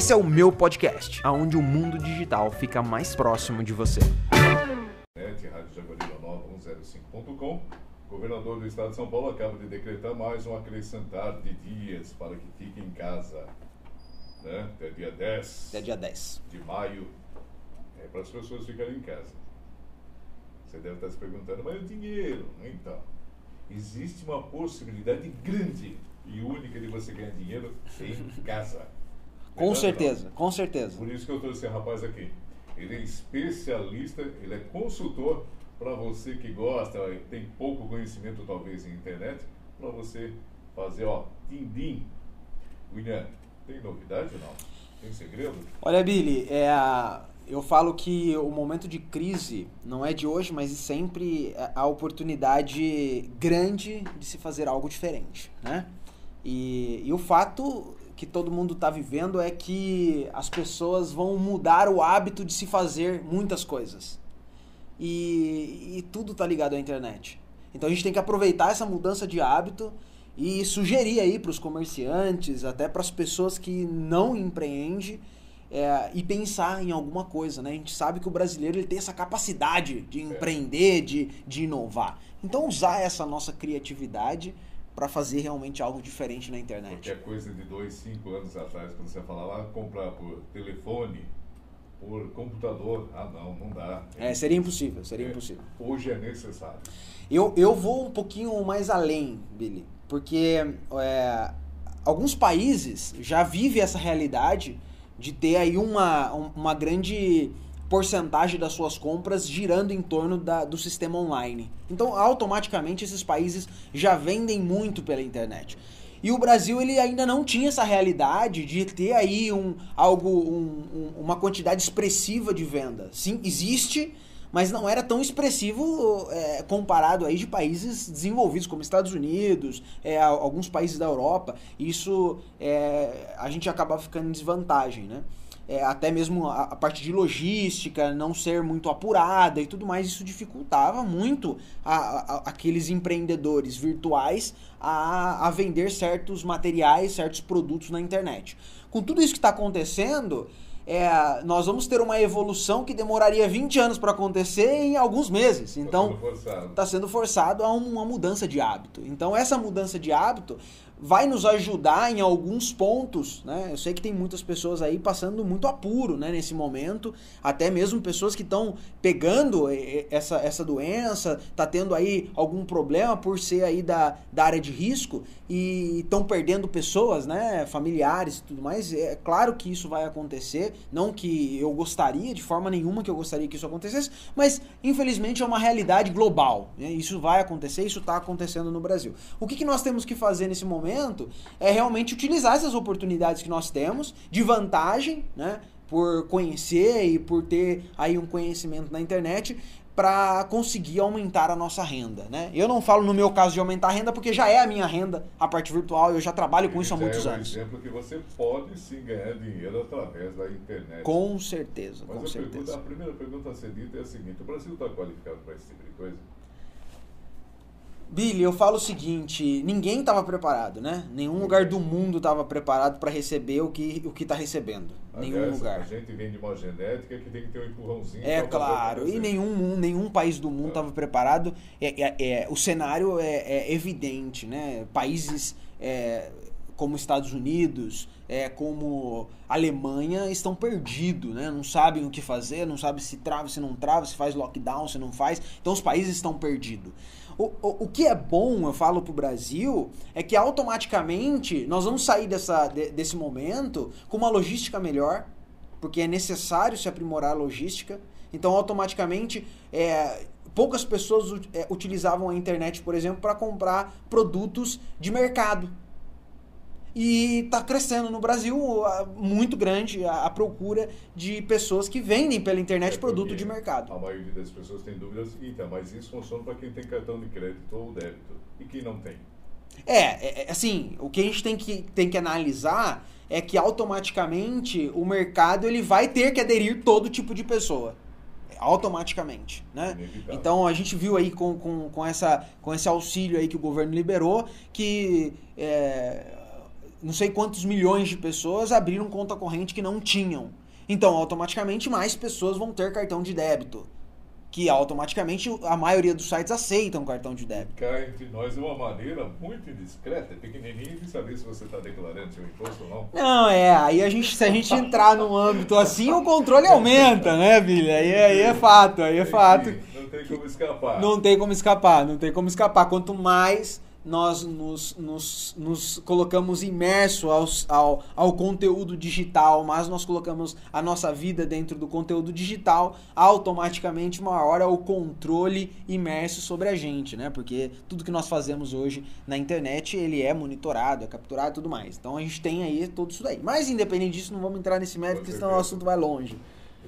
Esse é o meu podcast, aonde o mundo digital fica mais próximo de você. Net, Rádio Jaguarina Nova 105.com. O governador do estado de São Paulo acaba de decretar mais um acrescentar de dias para que fique em casa. Né? Até dia 10 Até dia 10. de maio. É para as pessoas ficarem em casa. Você deve estar se perguntando, mas o dinheiro? Então, existe uma possibilidade grande e única de você ganhar dinheiro em casa. Com certeza, com certeza. Por isso que eu trouxe esse rapaz aqui. Ele é especialista, ele é consultor para você que gosta, tem pouco conhecimento talvez em internet, para você fazer, ó, din-din. William, tem novidade ou não? Tem segredo? Olha, Billy, é, eu falo que o momento de crise não é de hoje, mas sempre é a oportunidade grande de se fazer algo diferente, né? E, e o fato que todo mundo está vivendo é que as pessoas vão mudar o hábito de se fazer muitas coisas. E, e tudo tá ligado à internet. Então a gente tem que aproveitar essa mudança de hábito e sugerir aí para os comerciantes, até para as pessoas que não empreendem, é, e pensar em alguma coisa, né? A gente sabe que o brasileiro ele tem essa capacidade de empreender, de, de inovar. Então usar essa nossa criatividade para fazer realmente algo diferente na internet. Porque é coisa de dois, cinco anos atrás, quando você falava ah, comprar por telefone, por computador, ah não, não dá. É, seria impossível, seria É, impossível. Hoje é necessário. Eu, eu vou um pouquinho mais além, Billy, porque é, alguns países já vivem essa realidade de ter aí uma, um- uma grande porcentagem das suas compras girando em torno da- do sistema online. Então, automaticamente, esses países já vendem muito pela internet. E o Brasil ele ainda não tinha essa realidade de ter aí um, algo, um- um- uma quantidade expressiva de venda. Sim, existe, mas não era tão expressivo é, comparado aí de países desenvolvidos como Estados Unidos, é, alguns países da Europa. Isso é, a gente acaba ficando em desvantagem, né? É, até mesmo a, a parte de logística não ser muito apurada e tudo mais, isso dificultava muito a- a- aqueles empreendedores virtuais a, a vender certos materiais, certos produtos na internet. Com tudo isso que está acontecendo, é, nós vamos ter uma evolução que demoraria 20 anos para acontecer em alguns meses. Tá Então, sendo forçado. está sendo forçado a uma mudança de hábito. Então, essa mudança de hábito vai nos ajudar em alguns pontos, né? Eu sei que tem muitas pessoas aí passando muito apuro, né, nesse momento, até mesmo pessoas que estão pegando essa, essa doença, tá tendo aí algum problema por ser aí da, da área de risco e estão perdendo pessoas, né, familiares e tudo mais. É claro que isso vai acontecer, não que eu gostaria, de forma nenhuma que eu gostaria que isso acontecesse, mas infelizmente é uma realidade global. né? Isso vai acontecer, isso está acontecendo no Brasil. O que, que nós temos que fazer nesse momento é realmente utilizar essas oportunidades que nós temos de vantagem, né? Por conhecer e por ter aí um conhecimento na internet para conseguir aumentar a nossa renda, né? Eu não falo no meu caso de aumentar a renda porque já é a minha renda a parte virtual, eu já trabalho com isso há Já muitos é um anos. exemplo que você pode sim ganhar dinheiro através da internet. Com certeza, Mas com a, pergunta, certeza. a primeira pergunta a ser dita é a seguinte: o Brasil está qualificado para esse tipo de coisa? Billy, eu falo o seguinte, ninguém estava preparado, né? Nenhum lugar do mundo estava preparado para receber o que o que tá recebendo. Nenhum Aliás, lugar. A gente vem de uma genética que tem que ter um empurrãozinho. É claro, e nenhum, nenhum país do mundo É. estava preparado. É, é- é- o cenário é, é evidente, né? Países é, como Estados Unidos, é, como Alemanha estão perdidos, né? Não sabem o que fazer, não sabem se trava, se não trava, se faz lockdown, se não faz. Então os países estão perdidos. O, o, o que é bom, eu falo pro Brasil, é que automaticamente nós vamos sair dessa, de- desse momento com uma logística melhor, porque é necessário se aprimorar a logística. Então, automaticamente, é, poucas pessoas é, utilizavam a internet, por exemplo, para comprar produtos de mercado. E está crescendo no Brasil muito grande a, a procura de pessoas que vendem pela internet É produto de mercado. A maioria das pessoas tem dúvidas, então, mas isso funciona para quem tem cartão de crédito ou débito. E quem não tem? É, é, é, assim, o que a gente tem que, tem que analisar é que automaticamente o mercado ele vai ter que aderir todo tipo de pessoa. Automaticamente, né? Inevitável. Então a gente viu aí com, com, com, essa, com esse auxílio aí que o governo liberou que é, não sei quantos milhões de pessoas abriram conta corrente que não tinham. Então, automaticamente, mais pessoas vão ter cartão de débito. Que automaticamente a maioria dos sites aceitam cartão de débito. Cá entre nós é uma maneira muito indiscreta, pequenininha, de saber se você está declarando seu imposto ou não. Não, é, aí a gente, se a gente entrar num âmbito assim, o controle aumenta, né, Billy? Aí, aí é fato, aí é fato. Não tem como escapar. Não tem como escapar, não tem como escapar. Quanto mais nós nos, nos, nos colocamos imerso aos, ao, ao conteúdo digital, mas nós colocamos a nossa vida dentro do conteúdo digital, automaticamente maior é o controle imerso sobre a gente, né? Porque tudo que nós fazemos hoje na internet, ele é monitorado, é capturado e tudo mais. Então a gente tem aí tudo isso daí. Mas independente disso, não vamos entrar nesse mérito, porque senão o assunto vai longe.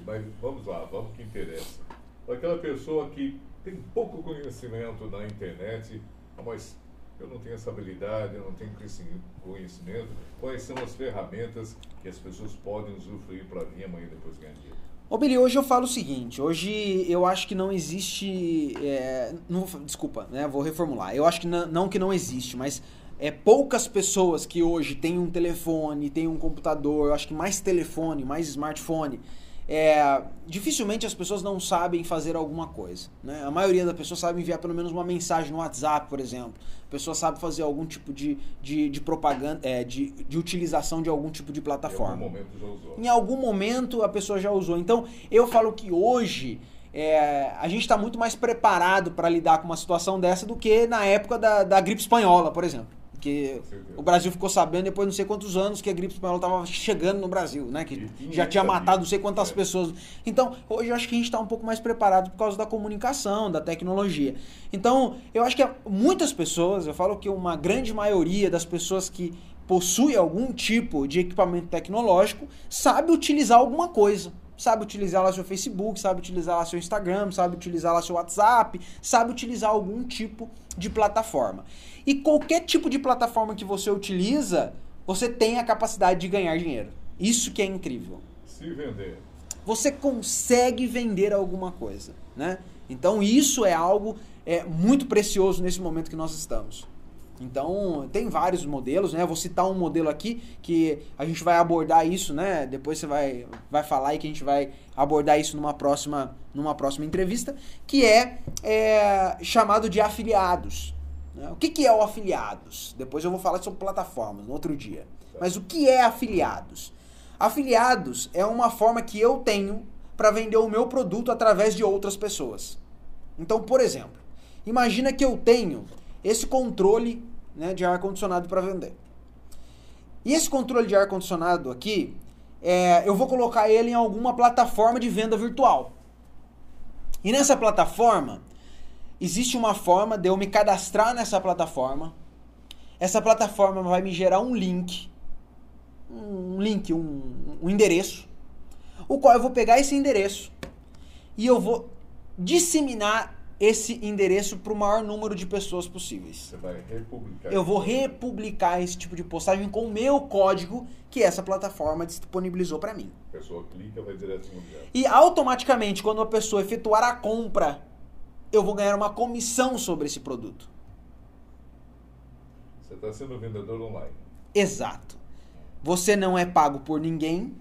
Mas vamos lá, vamos que interessa. Aquela pessoa que tem pouco conhecimento na internet, mas eu não tenho essa habilidade, eu não tenho conhecimento. Quais são as ferramentas que as pessoas podem usufruir para vir amanhã depois ganhar dinheiro? Ô Billy, hoje eu falo o seguinte, hoje eu acho que não existe, é, não, desculpa, né, vou reformular, eu acho que não, não que não existe, mas é poucas pessoas que hoje têm um telefone, têm um computador, eu acho que mais telefone, mais smartphone, é, dificilmente as pessoas não sabem fazer alguma coisa. Né? A maioria das pessoas sabe enviar pelo menos uma mensagem no WhatsApp, por exemplo. A pessoa sabe fazer algum tipo de, de, de propaganda, é, de, de utilização de algum tipo de plataforma. Em algum momento já usou. Em algum momento a pessoa já usou. Então eu falo que hoje é, a gente está muito mais preparado para lidar com uma situação dessa do que na época da, da gripe espanhola, por exemplo. Porque o Brasil ficou sabendo depois de não sei quantos anos que a gripe espanhola estava chegando no Brasil, né? Que já tinha matado não sei quantas é. pessoas. Então, hoje eu acho que a gente está um pouco mais preparado por causa da comunicação, da tecnologia. Então, eu acho que muitas pessoas, eu falo que uma grande maioria das pessoas que possui algum tipo de equipamento tecnológico sabe utilizar alguma coisa sabe utilizar lá seu Facebook, sabe utilizar lá seu Instagram, sabe utilizar lá seu WhatsApp, sabe utilizar algum tipo de plataforma. E qualquer tipo de plataforma que você utiliza, você tem a capacidade de ganhar dinheiro. Isso que é incrível. Se vender. Você consegue vender alguma coisa, né? Então isso é algo é, muito precioso nesse momento que nós estamos. Então, tem vários modelos, né? vou citar um modelo aqui que a gente vai abordar isso, né? Depois você vai, vai falar e que a gente vai abordar isso numa próxima, numa próxima entrevista, que é, é chamado de afiliados. Né? O que, que é o afiliados? Depois eu vou falar sobre plataformas no outro dia. Mas o que é afiliados? Afiliados é uma forma que eu tenho para vender o meu produto através de outras pessoas. Então, por exemplo, imagina que eu tenho esse controle né, de ar-condicionado para vender. E esse controle de ar-condicionado aqui, é, eu vou colocar ele em alguma plataforma de venda virtual. E nessa plataforma, existe uma forma de eu me cadastrar nessa plataforma. Essa plataforma vai me gerar um link, um link, um, um endereço, o qual eu vou pegar esse endereço e eu vou disseminar esse endereço para o maior número de pessoas possíveis. Você vai republicar. Eu vou republicar esse tipo de postagem com o meu código que essa plataforma disponibilizou para mim. A pessoa clica, vai direto no lugar. E automaticamente, quando a pessoa efetuar a compra, eu vou ganhar uma comissão sobre esse produto. Você está sendo vendedor online. Exato. Você não é pago por ninguém.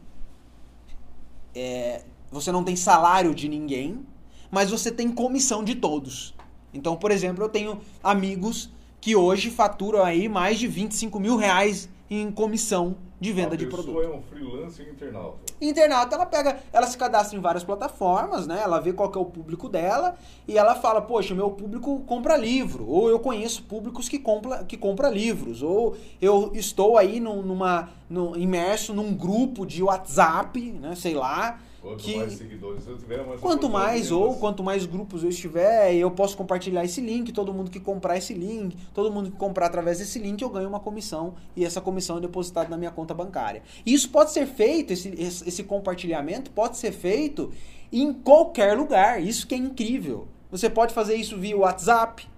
É, você não tem salário de ninguém mas você tem comissão de todos. Então, por exemplo, eu tenho amigos que hoje faturam aí mais de 25 mil reais em comissão de venda de produto. A pessoa é um freelancer internauta. Internauta, ela pega, ela se cadastra em várias plataformas, né? Ela vê qual é o público dela e ela fala, poxa, meu público compra livro, ou eu conheço públicos que compra, que compra livros, ou eu estou aí num, numa, num, imerso num grupo de WhatsApp, né? Sei lá, Quanto que, mais seguidores eu tiver, mais Quanto mais ou quanto mais grupos eu estiver, eu posso compartilhar esse link, todo mundo que comprar esse link, todo mundo que comprar através desse link, eu ganho uma comissão e essa comissão é depositada na minha conta bancária. E isso pode ser feito, esse, esse compartilhamento pode ser feito em qualquer lugar. Isso que é incrível. Você pode fazer isso via WhatsApp.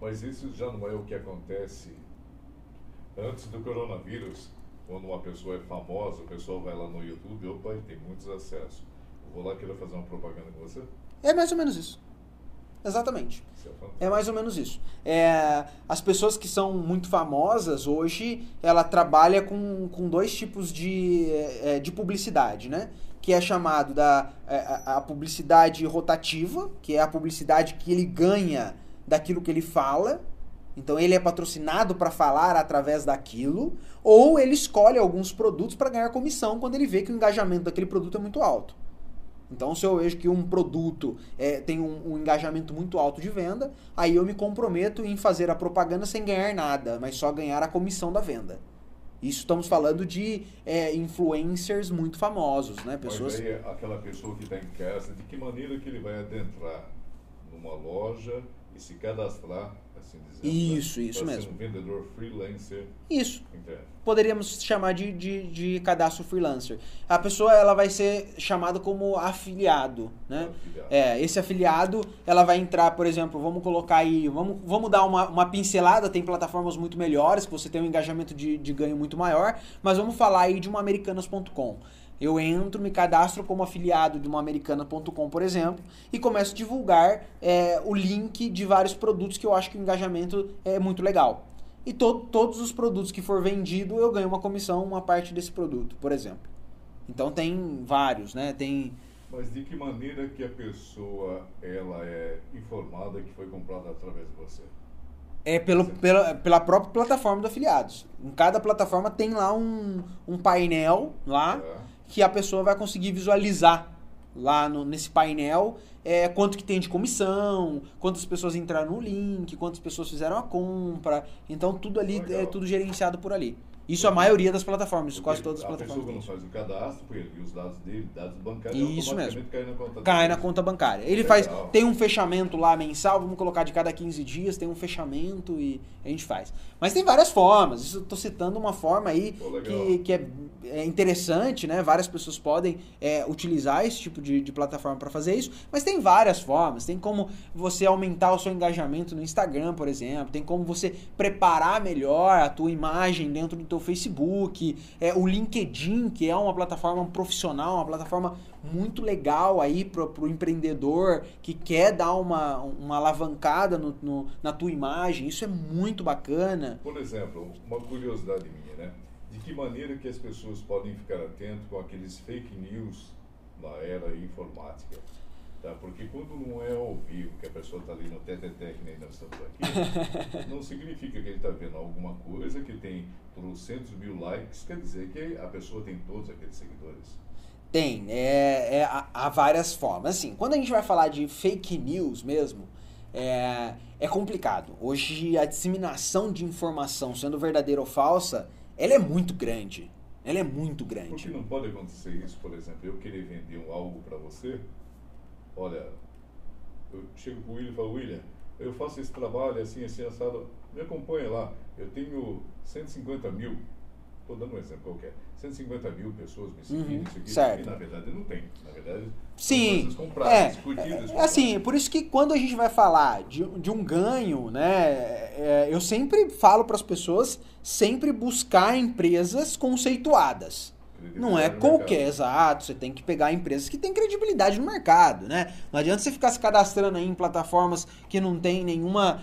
Mas isso já não é o que acontece antes do coronavírus quando uma pessoa é famosa, o pessoal vai lá no YouTube, opa, tem muitos acessos. Vou lá querer fazer uma propaganda com você? É mais ou menos isso. Exatamente. É. É mais ou menos isso. É, as pessoas que são muito famosas hoje, ela trabalha com, com dois tipos de, é, de publicidade, né? Que é chamado da é, a, a publicidade rotativa, que é a publicidade que ele ganha daquilo que ele fala. Então ele é patrocinado para falar através daquilo, ou ele escolhe alguns produtos para ganhar comissão quando ele vê que o engajamento daquele produto é muito alto. Então, se eu vejo que um produto é, tem um, um, engajamento muito alto de venda, aí eu me comprometo em fazer a propaganda sem ganhar nada, mas só ganhar a comissão da venda. Isso estamos falando de é, influencers muito famosos, né? Pessoas... Mas aí, aquela pessoa que está em casa, de que maneira que ele vai adentrar numa loja e se cadastrar assim dizendo. Isso, isso mesmo. um vendedor freelancer. Isso. Poderíamos chamar de, de, de, cadastro freelancer. A pessoa ela vai ser chamada como afiliado, né? Afiliado. É, esse afiliado, ela vai entrar, por exemplo, vamos colocar aí, vamos, vamos dar uma, uma pincelada, tem plataformas muito melhores, que você tem um engajamento de, de ganho muito maior, mas vamos falar aí de uma americanas.com. Eu entro, me cadastro como afiliado de uma americana.com, por exemplo, e começo a divulgar é, o link de vários produtos que eu acho que o engajamento é muito legal. E to todos os produtos que for vendido, eu ganho uma comissão, uma parte desse produto, por exemplo. Então tem vários, né? Tem. Mas de que maneira que a pessoa ela é informada que foi comprada através de você? É pelo, pela, pela própria plataforma do afiliados. Em cada plataforma tem lá um, um painel lá. É que a pessoa vai conseguir visualizar lá no, nesse painel é, quanto que tem de comissão, quantas pessoas entraram no link, quantas pessoas fizeram a compra. Então tudo ali Legal. é tudo gerenciado por ali. Isso a maioria das plataformas, Porque quase todas as plataformas. A pessoa quando faz o cadastro, ele os dados dele, dados bancários, Isso mesmo. cai na conta Cai na conta bancária. Ele Legal. faz, tem um fechamento lá mensal, vamos colocar de cada 15 dias, tem um fechamento e a gente faz. Mas tem várias formas. Isso eu tô citando uma forma aí Pô, que, que é, é, interessante, né? Várias pessoas podem é, utilizar esse tipo de, de plataforma para fazer isso, mas tem várias formas. Tem como você aumentar o seu engajamento no Instagram, por exemplo. Tem como você preparar melhor a tua imagem dentro do teu o Facebook, é, o LinkedIn, que é uma plataforma profissional, uma plataforma muito legal aí para o empreendedor que quer dar uma, uma alavancada no, no, na tua imagem. Isso é muito bacana. Por exemplo, uma curiosidade minha, né? De que maneira que as pessoas podem ficar atentas com aqueles fake news na era informática? Tá? Porque quando não é ao vivo, que a pessoa está ali no TTT, que nem nós estamos aqui, não significa que ele está vendo alguma coisa que tem trocentos mil likes, quer dizer que a pessoa tem todos aqueles seguidores. Tem, é, é, há várias formas. Assim, quando a gente vai falar de fake news mesmo, é, é complicado. Hoje a disseminação de informação, sendo verdadeira ou falsa, ela é muito grande. Ela é muito grande. Porque não pode acontecer isso, por exemplo, eu querer vender algo para você, olha, eu chego com o William e falo, William, eu faço esse trabalho assim, assim, assado, me acompanha lá, eu tenho 150 mil, estou dando um exemplo qualquer, 150 mil pessoas me seguindo, uhum, isso aqui, certo. e na verdade não tem, na verdade Sim, compradas, é, é, assim, por isso que quando a gente vai falar de, de um ganho, né, é, eu sempre falo para as pessoas sempre buscar empresas conceituadas. Não é qualquer, exato. Você tem que pegar empresas que têm credibilidade no mercado, né? Não adianta você ficar se cadastrando aí em plataformas que não tem nenhuma.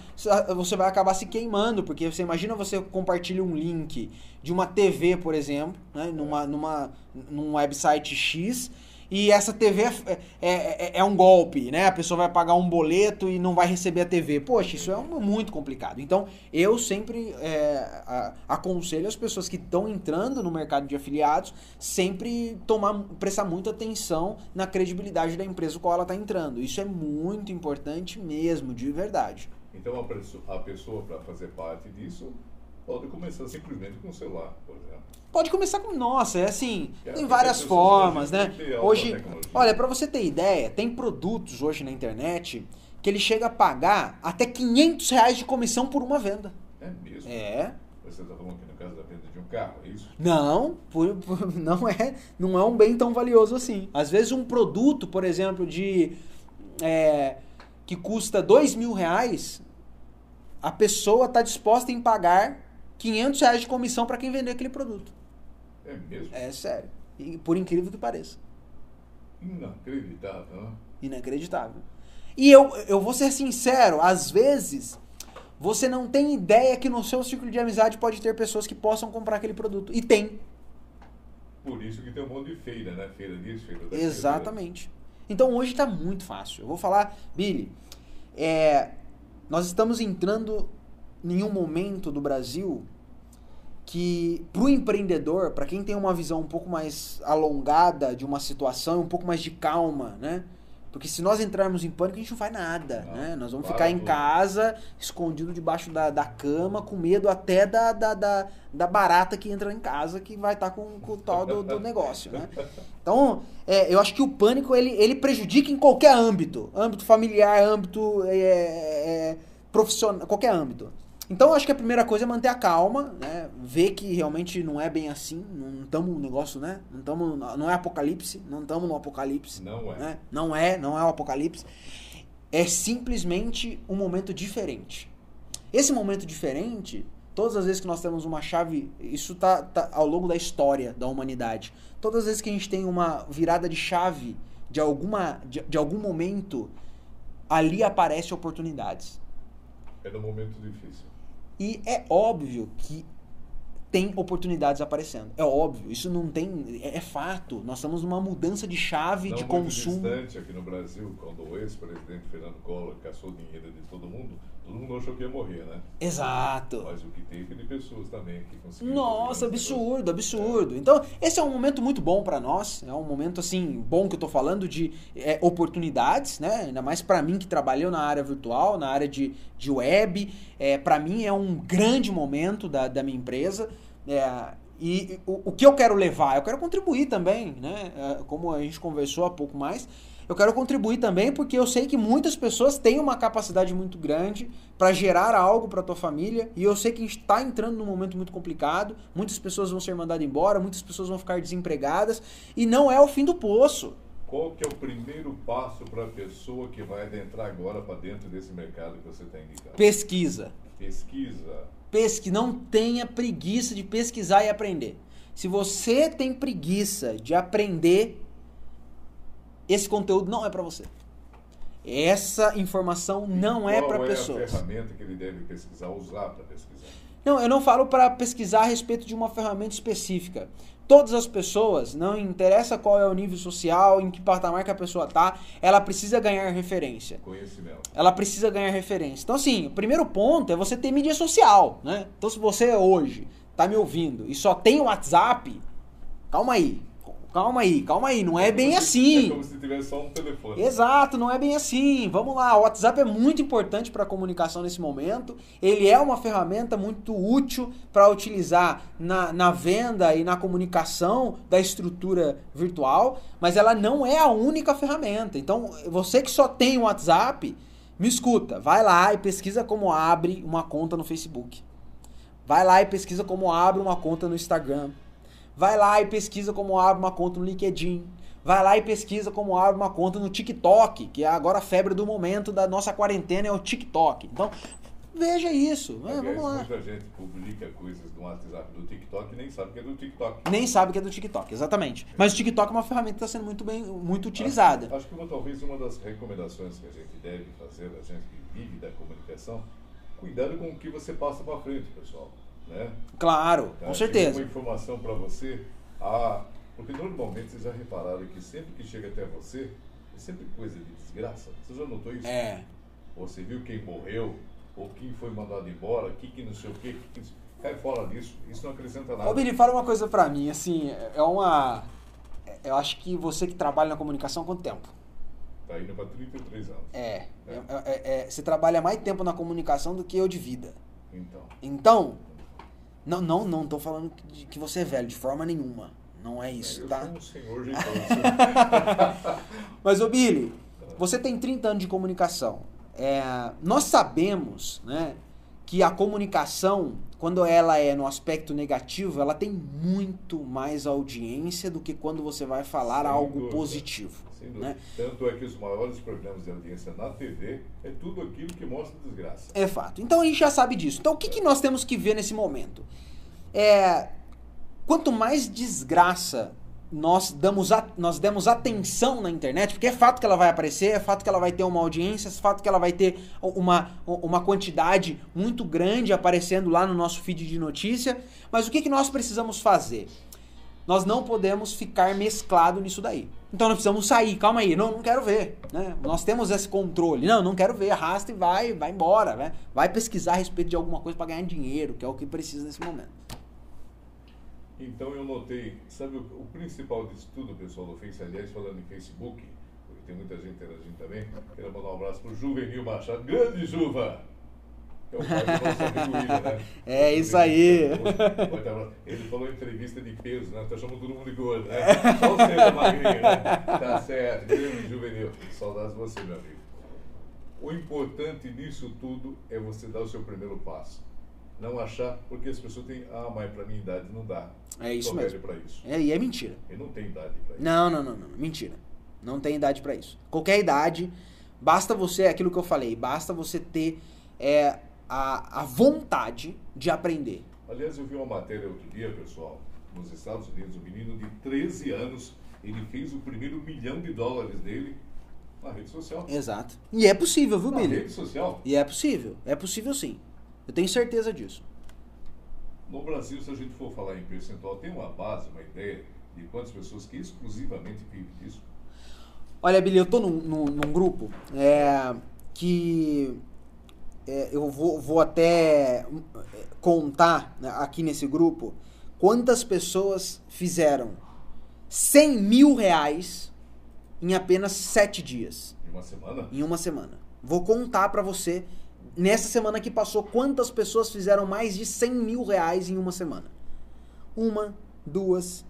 Você vai acabar se queimando, porque você imagina você compartilha um link de uma TV, por exemplo, né? numa, numa, num website X e essa TV é, é, é, é, um golpe, né? A pessoa vai pagar um boleto e não vai receber a TV. Poxa, isso é um, muito complicado. Então, eu sempre é, aconselho as pessoas que estão entrando no mercado de afiliados sempre tomar, prestar muita atenção na credibilidade da empresa com qual ela está entrando. Isso é muito importante mesmo, de verdade. Então, a pessoa, para fazer parte disso, pode começar simplesmente com o celular, por exemplo. Pode começar com, nossa, é assim, é, tem várias formas, né? Hoje, olha, para você ter ideia, tem produtos hoje na internet que ele chega a pagar até 500 reais de comissão por uma venda. É mesmo? É. Você está falando aqui no caso da venda de um carro, é isso? Não, por, por, não, é, não é um bem tão valioso assim. Às vezes um produto, por exemplo, de é, que custa 2 mil reais, a pessoa está disposta em pagar 500 reais de comissão para quem vender aquele produto. É mesmo? É sério. E por incrível que pareça. Inacreditável, né? Inacreditável. E eu, eu vou ser sincero, às vezes você não tem ideia que no seu círculo de amizade pode ter pessoas que possam comprar aquele produto. E tem. Por isso que tem um monte de feira, né? Feira disso, feira daquilo. Exatamente. Então hoje está muito fácil. Eu vou falar, Billy, é, nós estamos entrando em um momento do Brasil que para o empreendedor, para quem tem uma visão um pouco mais alongada de uma situação, um pouco mais de calma, né? Porque se nós entrarmos em pânico, a gente não faz nada, Não, né? Nós vamos claro, ficar em casa, escondido debaixo da, da cama, com medo até da, da, da, da barata que entra em casa, que vai estar com, com o tal do, do negócio, né? Então, é, eu acho que o pânico, ele, ele prejudica em qualquer âmbito. Âmbito familiar, âmbito é, é, profissional, qualquer âmbito. Então, acho que a primeira coisa é manter a calma, né? Ver que realmente não é bem assim. Não estamos no negócio, né? Não, tamo, não é apocalipse. Não estamos no apocalipse. Não é. né? Não é, não é o apocalipse. É simplesmente um momento diferente. Esse momento diferente, todas as vezes que nós temos uma chave, isso tá, tá ao longo da história da humanidade. Todas as vezes que a gente tem uma virada de chave de alguma de, de algum momento, ali aparecem oportunidades. É no momento difícil. E é óbvio que tem oportunidades aparecendo. É óbvio, isso não tem. É, é fato. Nós estamos numa mudança de chave Não de muito consumo. distante aqui no Brasil, quando o ex-presidente Fernando Collor caçou dinheiro de todo mundo, todo mundo achou que ia morrer, né? Exato. Mas o que teve de pessoas também que conseguiram. Nossa, absurdo, absurdo. Então, esse é um momento muito bom pra nós. É um momento, assim, bom que eu tô falando de é, oportunidades, né? Ainda mais pra mim que trabalhou na área virtual, na área de, de web. É, para mim é um grande momento da, da minha empresa. É, e o, o que eu quero levar? Eu quero contribuir também, né? É, como a gente conversou há pouco mais. Eu quero contribuir também porque eu sei que muitas pessoas têm uma capacidade muito grande para gerar algo para tua família e eu sei que a gente está entrando num momento muito complicado. Muitas pessoas vão ser mandadas embora, muitas pessoas vão ficar desempregadas e não é o fim do poço. Qual que é o primeiro passo para a pessoa que vai adentrar agora para dentro desse mercado que você está indicando? Pesquisa. Pesquisa. Pesqui, não tenha preguiça de pesquisar e aprender. Se você tem preguiça de aprender, esse conteúdo não é para você. Essa informação não é para Qual é a pessoas. ferramenta que ele deve pesquisar, usar para pesquisar? Não, eu não falo para pesquisar a respeito de uma ferramenta específica. Todas as pessoas, não interessa qual é o nível social, em que patamar que a pessoa tá, ela precisa ganhar referência. Conhecimento. Ela precisa ganhar referência. Então, assim, o primeiro ponto é você ter mídia social, né? Então, se você hoje tá me ouvindo e só tem o WhatsApp, calma aí. Calma aí, calma aí. Não é bem assim. É como se tivesse só um telefone. Exato, não é bem assim. Vamos lá, o WhatsApp é muito importante para a comunicação nesse momento. Ele é uma ferramenta muito útil para utilizar na, na venda e na comunicação da estrutura virtual, mas ela não é a única ferramenta. Então, você que só tem o WhatsApp, me escuta, vai lá e pesquisa como abre uma conta no Facebook. Vai lá e pesquisa como abre uma conta no Instagram. Vai lá e pesquisa como abre uma conta no LinkedIn. Vai lá e pesquisa como abre uma conta no TikTok, que é agora a febre do momento da nossa quarentena é o TikTok. Então, veja isso. né? Aliás, vamos lá. muita gente publica coisas no WhatsApp do TikTok e nem sabe que é do TikTok. Nem sabe que é do TikTok, exatamente. Mas o TikTok é uma ferramenta que está sendo muito bem, muito utilizada. Acho, acho que uma, talvez uma das recomendações que a gente deve fazer, a gente que vive da comunicação, cuidado com o que você passa para frente, pessoal. Né? Claro, com certeza. Uma informação para você, porque normalmente vocês já repararam que sempre que chega até você, é sempre coisa de desgraça. Você já notou isso? É. Ou Você viu quem morreu, ou quem foi mandado embora, que que não sei o quê, que que... Cai fora disso, isso não acrescenta nada. Ô, Billy, fala uma coisa pra mim, assim, é uma... Eu acho que você que trabalha na comunicação há quanto tempo? Tá indo para 33 anos. É, é, é, é, você trabalha mais tempo na comunicação do que eu de vida. Então, Então, não, não, não tô falando que, que você é velho, de forma nenhuma. Não é isso, eu tá? um senhor jeitoso. Mas, ô Billy, você tem 30 anos de comunicação. É, nós sabemos, né, que a comunicação, quando ela é no aspecto negativo, ela tem muito mais audiência do que quando você vai falar Sem algo dúvida. positivo. Sem dúvida. Né? Tanto é que os maiores programas de audiência na TV é tudo aquilo que mostra desgraça. É fato. Então a gente já sabe disso. Então o que, que nós temos que ver nesse momento? É, quanto mais desgraça nós damos, a, nós demos atenção na internet, porque é fato que ela vai aparecer, é fato que ela vai ter uma audiência, é fato que ela vai ter uma, uma quantidade muito grande aparecendo lá no nosso feed de notícia. Mas o que, que nós precisamos fazer? Nós não podemos ficar mesclado nisso daí. Então nós precisamos sair, calma aí, não, não quero ver. Né? Nós temos esse controle. Não, não quero ver, arrasta e vai, vai embora. Né? Vai pesquisar a respeito de alguma coisa para ganhar dinheiro, que é o que precisa nesse momento. Então eu notei, sabe o, o principal disso tudo, pessoal, do Face, aliás, falando em Facebook, porque tem muita gente interagindo também, quero mandar um abraço pro Juvenil Machado, grande Juva! É o pai do nosso amigo William, né? É isso aí. Ele falou em entrevista de peso, né? Tá chamando todo mundo de gordo, né? Só você tá magrinho, né? Tá certo, grande Juvenil. Saudades de você, meu amigo. O importante nisso tudo é você dar o seu primeiro passo não achar, porque as pessoas têm, ah, mas para minha idade não dá. É isso Tô mesmo. Isso. É, e é mentira. Ele não tem idade para isso. Não, não, não, não, mentira. Não tem idade para isso. Qualquer idade, basta você, é aquilo que eu falei, basta você ter é, a, a vontade de aprender. Aliás, eu vi uma matéria outro dia, pessoal, nos Estados Unidos, um menino de 13 anos, ele fez o primeiro milhão de dólares dele na rede social. Exato. E é possível, viu, Billy? Na rede social? E é possível. É possível sim. Eu tenho certeza disso. No Brasil, se a gente for falar em percentual, tem uma base, uma ideia de quantas pessoas que exclusivamente vivem disso? Olha, Billy, eu estou num, num, num, grupo é, que é, eu vou, vou até é, contar né, aqui nesse grupo quantas pessoas fizeram 100 mil reais em apenas 7 dias. Em uma semana? Em uma semana. Vou contar para você nessa semana que passou, quantas pessoas fizeram mais de 100 mil reais em uma semana? Uma, duas,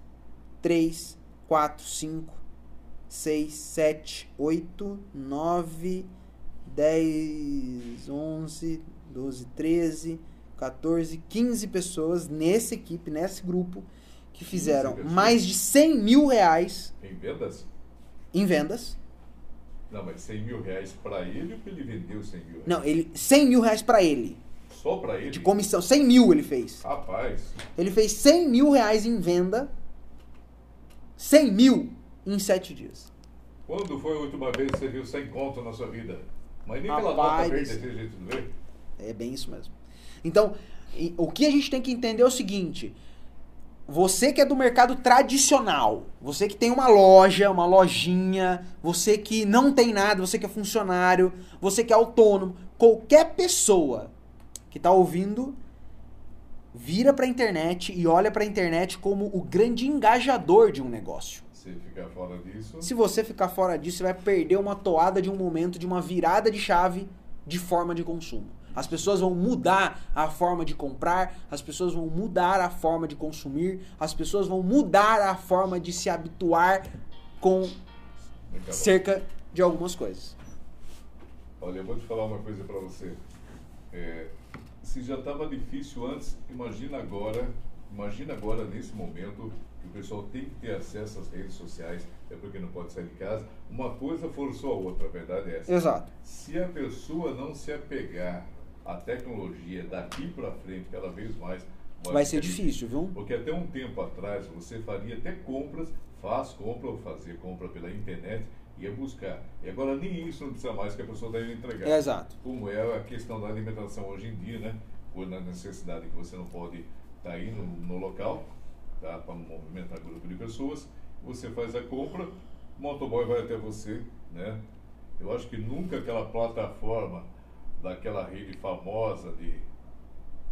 três, quatro, cinco, seis, sete, oito, nove, dez, onze, doze, treze, 14, 15 pessoas nessa equipe, nesse grupo, que fizeram mais de 100 mil reais. Em vendas? Em vendas. Não, mas 100 mil reais para ele ou ele vendeu 100 mil reais? Não, ele, 100 mil reais para ele. Só para ele? De comissão. 100 mil ele fez. Rapaz. Ele fez 100 mil reais em venda. 100 mil em 7 dias. Quando foi a última vez que você viu 100 conto na sua vida? Mas nem pela nota verde desse jeito, não é? É bem isso mesmo. Então, o que a gente tem que entender é o seguinte você que é do mercado tradicional, você que tem uma loja, uma lojinha, você que não tem nada, você que é funcionário, você que é autônomo, qualquer pessoa que está ouvindo, vira para a internet e olha para a internet como o grande engajador de um negócio. Se ficar fora disso. Se você ficar fora disso, você vai perder uma toada de um momento, de uma virada de chave de forma de consumo. As pessoas vão mudar a forma de comprar, as pessoas vão mudar a forma de consumir, as pessoas vão mudar a forma de se habituar com cerca de algumas coisas. Olha, eu vou te falar uma coisa para você. É, se já estava difícil antes, imagina agora, imagina agora nesse momento o pessoal tem que ter acesso às redes sociais, é porque não pode sair de casa. Uma coisa forçou a outra, a verdade é essa. Exato. Se a pessoa não se apegar a tecnologia daqui para frente, cada vez mais. Vai ser difícil, viu? Porque até um tempo atrás você faria até compras, faz compra ou fazer compra pela internet, ia buscar. E agora nem isso não precisa mais que a pessoa deve entregar. É, exato. Como é a questão da alimentação hoje em dia, né? Por na necessidade que você não pode estar tá aí no, no local, tá? para movimentar grupo de pessoas, você faz a compra, o motoboy vai até você, né? Eu acho que nunca aquela plataforma daquela rede famosa de,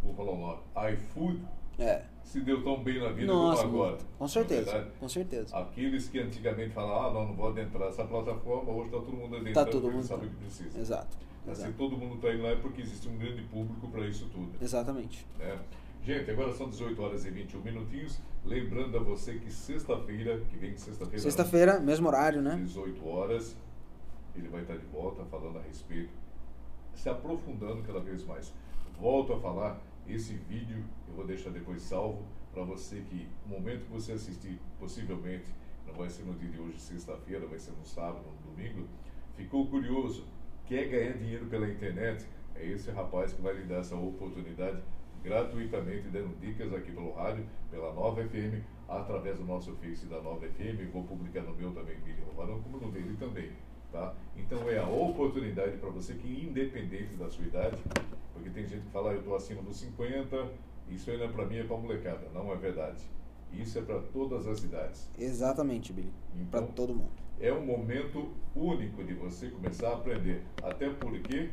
vou falar o nome, iFood, é. se deu tão bem na vida Nossa, como agora. Com certeza, com certeza. Aqueles que antigamente falavam, ah, não, não vou adentrar essa plataforma, hoje está todo mundo adentrando tá todo mundo sabe o que precisa. Exato. Assim, todo mundo está indo lá é porque existe um grande público para isso tudo. Exatamente. Né? Gente, agora são 18 horas e 21 minutinhos. Lembrando a você que sexta-feira, que vem sexta-feira. Sexta-feira, mesmo horário, né? 18 horas, ele vai estar de volta falando a respeito se aprofundando cada vez mais. Volto a falar, esse vídeo eu vou deixar depois salvo para você que, no momento que você assistir, possivelmente, não vai ser no dia de hoje, sexta-feira, vai ser no sábado, no domingo, ficou curioso, quer ganhar dinheiro pela internet, é esse rapaz que vai lhe dar essa oportunidade gratuitamente dando dicas aqui pelo rádio, pela Nova FM, através do nosso Face da Nova FM. Vou publicar no meu também, Billy Rovarão, como no dele também. Tá? Então é a oportunidade para você que, independente da sua idade, porque tem gente que fala, eu estou acima dos 50, isso ainda para mim é para molecada. Não é verdade. Isso é para todas as idades. Exatamente, Billy. Então, para todo mundo. É um momento único de você começar a aprender. Até porque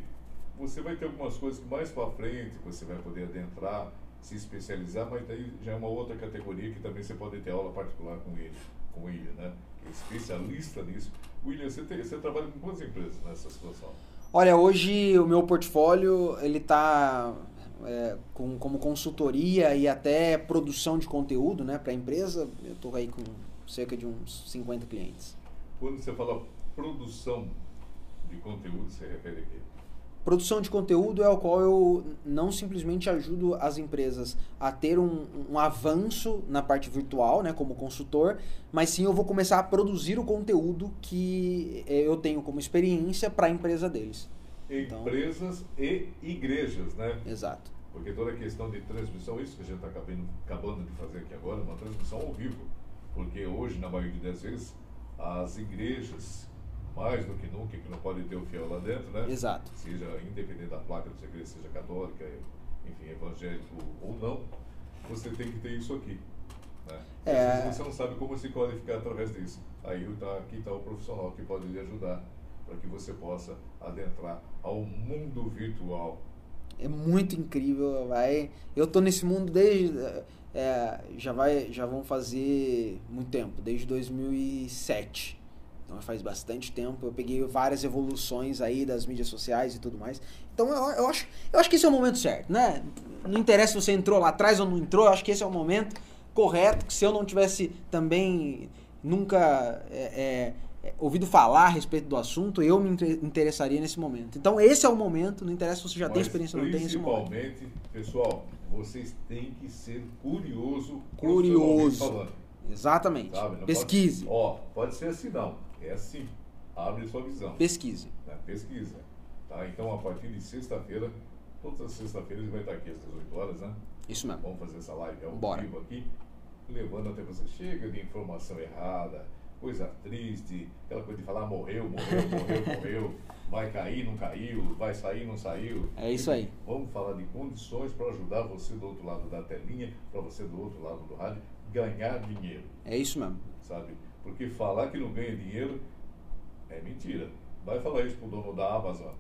você vai ter algumas coisas que mais para frente você vai poder adentrar, se especializar, mas daí já é uma outra categoria que também você pode ter aula particular com ele, com ele, né? É especialista nisso. William, você, tem, você trabalha com quantas empresas nessa situação? Olha, hoje o meu portfólio ele está é, com, como consultoria e até produção de conteúdo né, para a empresa. Eu estou aí com cerca de uns 50 clientes. Quando você fala produção de conteúdo, você refere a quê? Produção de conteúdo é o qual eu não simplesmente ajudo as empresas a ter um, um, avanço na parte virtual, né, como consultor, mas sim eu vou começar a produzir o conteúdo que eh, eu tenho como experiência para a empresa deles. Então, Empresas e igrejas, né? Exato. Porque toda a questão de transmissão, isso que a gente está acabando, acabando de fazer aqui agora, uma transmissão ao vivo. Porque hoje, na maioria das vezes, as igrejas mais do que nunca, que não pode ter o fiel lá dentro, né? Exato. Seja independente da placa sua igreja, seja católica, enfim, evangélico ou não, você tem que ter isso aqui. Né? É... Você não sabe como se qualificar através disso. Aí tá, aqui está o profissional que pode lhe ajudar para que você possa adentrar ao mundo virtual. É muito incrível, vai. Eu tô nesse mundo desde é, já vai já vão fazer muito tempo, desde 2007. Então faz bastante tempo. Eu peguei várias evoluções aí das mídias sociais e tudo mais. Então eu, eu, acho, eu acho que esse é o momento certo, né? Não interessa se você entrou lá atrás ou não entrou, eu acho que esse é o momento correto. Que se eu não tivesse também nunca é, é, ouvido falar a respeito do assunto, eu me interessaria nesse momento. Então esse é o momento, não interessa se você já Mas tem experiência ou não tem esse momento. Principalmente, pessoal, vocês têm que ser curioso, curioso. falando. Exatamente. Pesquise. Pode, ó, pode ser assim não é assim. Abre sua visão. Pesquise. Né? Pesquisa. Tá? Então, a partir de sexta-feira, todas as sexta-feiras vai estar aqui às 18 horas, né? Isso mesmo. Vamos fazer essa live ao Bora. vivo aqui, levando até você. Chega de informação errada, coisa triste, aquela coisa de falar morreu, morreu, morreu, morreu, vai cair, não caiu, vai sair, não saiu. É isso aí. Vamos falar de condições para ajudar você do outro lado da telinha, para você do outro lado do rádio, ganhar dinheiro. É isso mesmo. Sabe? Porque falar que não ganha dinheiro é mentira. Vai falar isso pro dono da Amazon.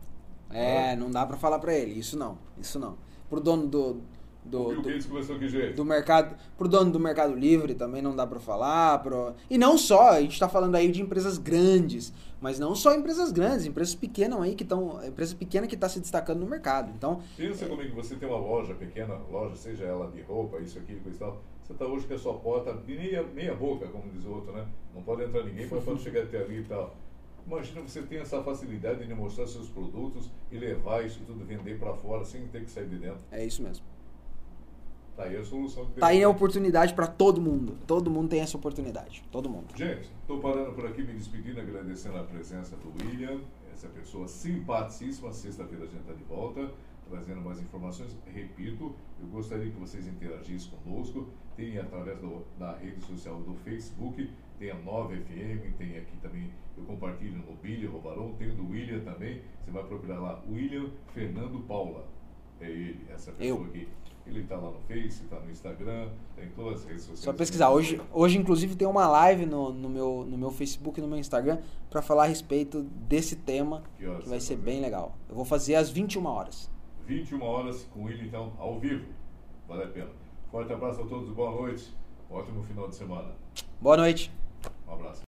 É, não dá para falar para ele. Isso não. Isso não. Pro dono do do, o Bill Gates começou que jeito? Do mercado, pro dono do Mercado Livre também não dá para falar, pro... E não só, a gente está falando aí de empresas grandes, mas não só empresas grandes, empresas pequenas aí que estão, empresa pequena que está se destacando no mercado. Então, pensa é... comigo, você tem uma loja pequena, loja, seja ela de roupa, isso aqui, coisa e tal. Você está hoje com a sua porta meia, meia boca, como diz o outro, né? Não pode entrar ninguém, mas pode chegar até ali e tal. Imagina você ter essa facilidade de mostrar seus produtos e levar isso tudo, vender para fora sem ter que sair de dentro. É isso mesmo. Tá aí a solução. Que tá aí a oportunidade para todo mundo. Todo mundo tem essa oportunidade. Todo mundo. Gente, estou parando por aqui, me despedindo, agradecendo a presença do William, essa pessoa simpaticíssima. Sexta-feira a gente está de volta trazendo mais informações. Repito, eu gostaria que vocês interagissem conosco. Tem através do, da rede social do Facebook, tem a 9FM, tem aqui também, eu compartilho no Billy Rovarão, tem o do William também. Você vai procurar lá, William Fernando Paula. É ele, essa pessoa eu. aqui. Ele está lá no Face, está no Instagram, tem todas as redes sociais. Só pesquisar. Hoje, hoje inclusive, tem uma live no, no, meu, no meu Facebook e no meu Instagram para falar a respeito desse tema, que, que vai ser bem legal. Eu vou fazer às 21 horas. 21 horas com ele, então, ao vivo. Vale a pena. Forte abraço a todos, boa noite. Ótimo final de semana. Boa noite. Um abraço.